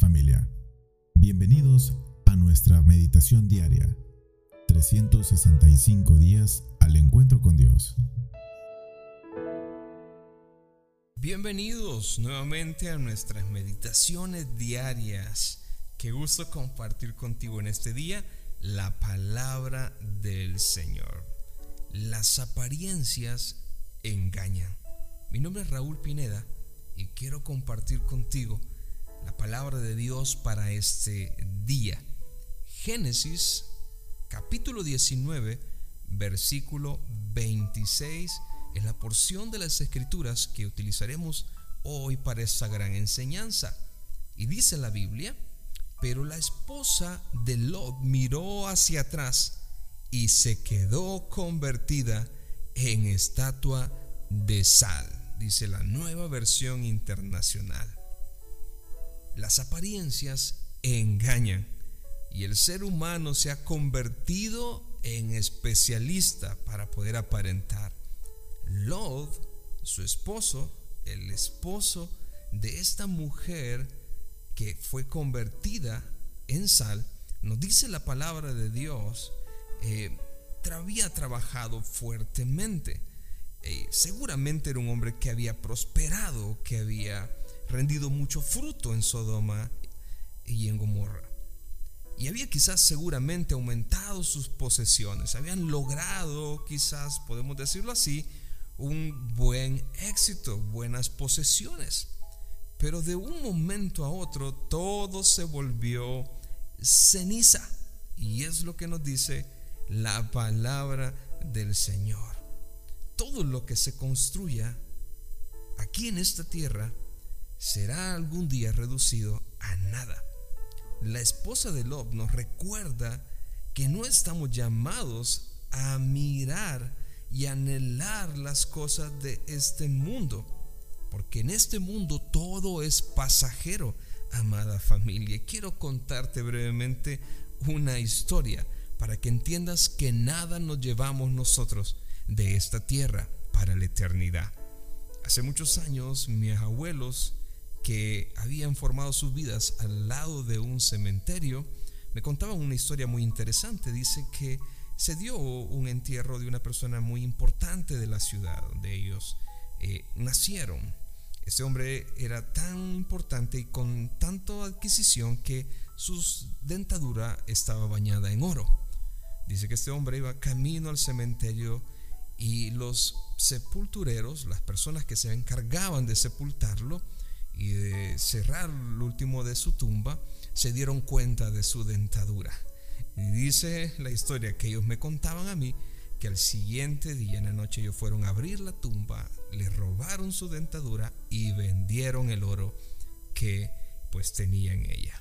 Familia. Bienvenidos a nuestra meditación diaria. 365 días al encuentro con Dios. Bienvenidos nuevamente a nuestras meditaciones diarias. Qué gusto compartir contigo en este día la palabra del Señor. Las apariencias engañan. Mi nombre es Raúl Pineda y quiero compartir contigo la palabra de Dios para este día. Génesis capítulo 19, versículo 26 es la porción de las escrituras que utilizaremos hoy para esta gran enseñanza. Y dice la Biblia, pero la esposa de Lot miró hacia atrás y se quedó convertida en estatua de sal, dice la nueva versión internacional. Las apariencias engañan y el ser humano se ha convertido en especialista para poder aparentar. Lot, su esposo, el esposo de esta mujer que fue convertida en sal, nos dice la palabra de Dios, eh, había trabajado fuertemente. Eh, seguramente era un hombre que había prosperado, que había rendido mucho fruto en Sodoma y en Gomorra. Y había quizás seguramente aumentado sus posesiones, habían logrado, quizás podemos decirlo así, un buen éxito, buenas posesiones. Pero de un momento a otro todo se volvió ceniza. Y es lo que nos dice la palabra del Señor. Todo lo que se construya aquí en esta tierra será algún día reducido a nada. La esposa de Lob nos recuerda que no estamos llamados a mirar y anhelar las cosas de este mundo, porque en este mundo todo es pasajero, amada familia. Quiero contarte brevemente una historia para que entiendas que nada nos llevamos nosotros de esta tierra para la eternidad. Hace muchos años mis abuelos que habían formado sus vidas al lado de un cementerio, me contaban una historia muy interesante. Dice que se dio un entierro de una persona muy importante de la ciudad donde ellos eh, nacieron. Este hombre era tan importante y con tanta adquisición que su dentadura estaba bañada en oro. Dice que este hombre iba camino al cementerio y los sepultureros, las personas que se encargaban de sepultarlo, y de cerrar el último de su tumba, se dieron cuenta de su dentadura. Y dice la historia que ellos me contaban a mí que al siguiente día en la noche ellos fueron a abrir la tumba, le robaron su dentadura y vendieron el oro que pues tenía en ella.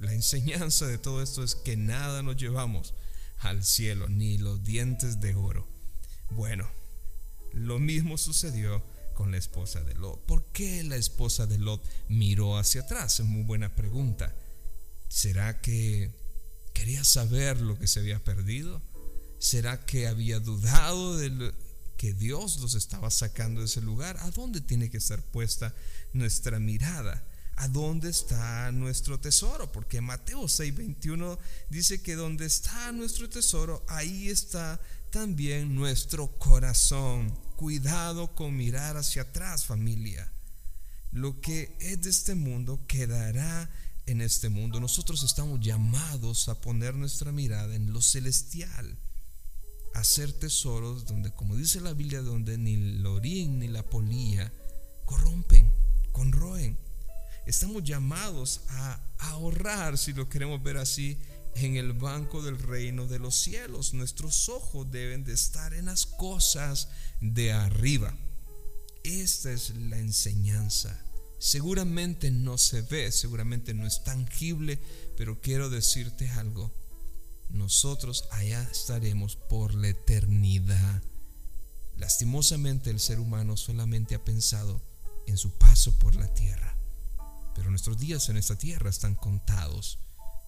La enseñanza de todo esto es que nada nos llevamos al cielo, ni los dientes de oro. Bueno, lo mismo sucedió con la esposa de Lot. ¿Por qué la esposa de Lot miró hacia atrás? Es muy buena pregunta. ¿Será que quería saber lo que se había perdido? ¿Será que había dudado de que Dios los estaba sacando de ese lugar? ¿A dónde tiene que estar puesta nuestra mirada? ¿A dónde está nuestro tesoro? Porque Mateo 6:21 dice que donde está nuestro tesoro, ahí está también nuestro corazón. Cuidado con mirar hacia atrás, familia. Lo que es de este mundo quedará en este mundo. Nosotros estamos llamados a poner nuestra mirada en lo celestial, a hacer tesoros donde, como dice la Biblia, donde ni el orín ni la polilla corrompen, conroen. Estamos llamados a ahorrar, si lo queremos ver así, en el banco del reino de los cielos. Nuestros ojos deben de estar en las cosas de arriba. Esta es la enseñanza. Seguramente no se ve, seguramente no es tangible, pero quiero decirte algo. Nosotros allá estaremos por la eternidad. Lastimosamente el ser humano solamente ha pensado en su paso por la tierra, pero nuestros días en esta tierra están contados.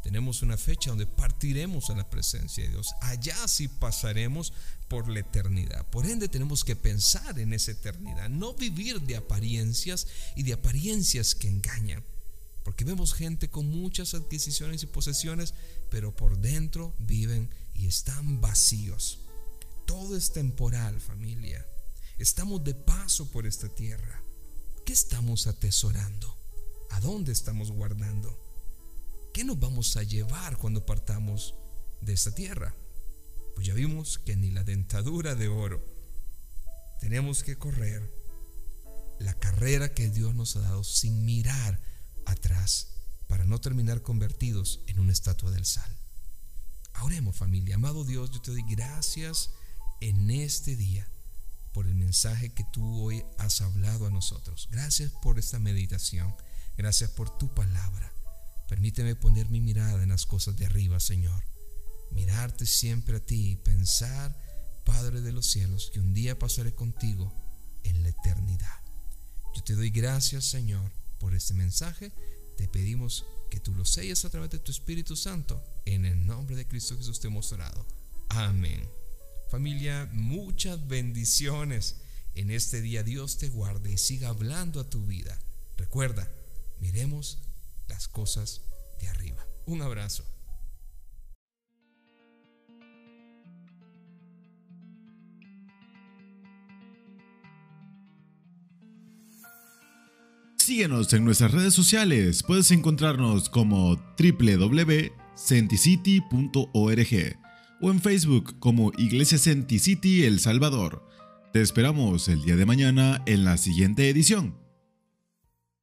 Tenemos una fecha donde partiremos a la presencia de Dios. Allá sí pasaremos por la eternidad. Por ende tenemos que pensar en esa eternidad, no vivir de apariencias y de apariencias que engañan. Porque vemos gente con muchas adquisiciones y posesiones, pero por dentro viven y están vacíos. Todo es temporal, familia. Estamos de paso por esta tierra. ¿Qué estamos atesorando? ¿A dónde estamos guardando? ¿Qué nos vamos a llevar cuando partamos de esta tierra? Pues ya vimos que ni la dentadura de oro. Tenemos que correr la carrera que Dios nos ha dado sin mirar atrás para no terminar convertidos en una estatua del sal. Oremos familia, amado Dios, yo te doy gracias en este día por el mensaje que tú hoy has hablado a nosotros. Gracias por esta meditación, gracias por tu palabra. Permíteme poner mi mirada en las cosas de arriba, Señor. Mirarte siempre a ti y pensar, Padre de los cielos, que un día pasaré contigo en la eternidad. Yo te doy gracias, Señor, por este mensaje. Te pedimos que tú lo selles a través de tu Espíritu Santo. En el nombre de Cristo Jesús te hemos orado. Amén. Familia, muchas bendiciones. En este día Dios te guarde y siga hablando a tu vida. Recuerda, miremos las cosas de arriba. Un abrazo. Síguenos en nuestras redes sociales. Puedes encontrarnos como www.centicity.org o en Facebook como Iglesia Centicity El Salvador. Te esperamos el día de mañana en la siguiente edición.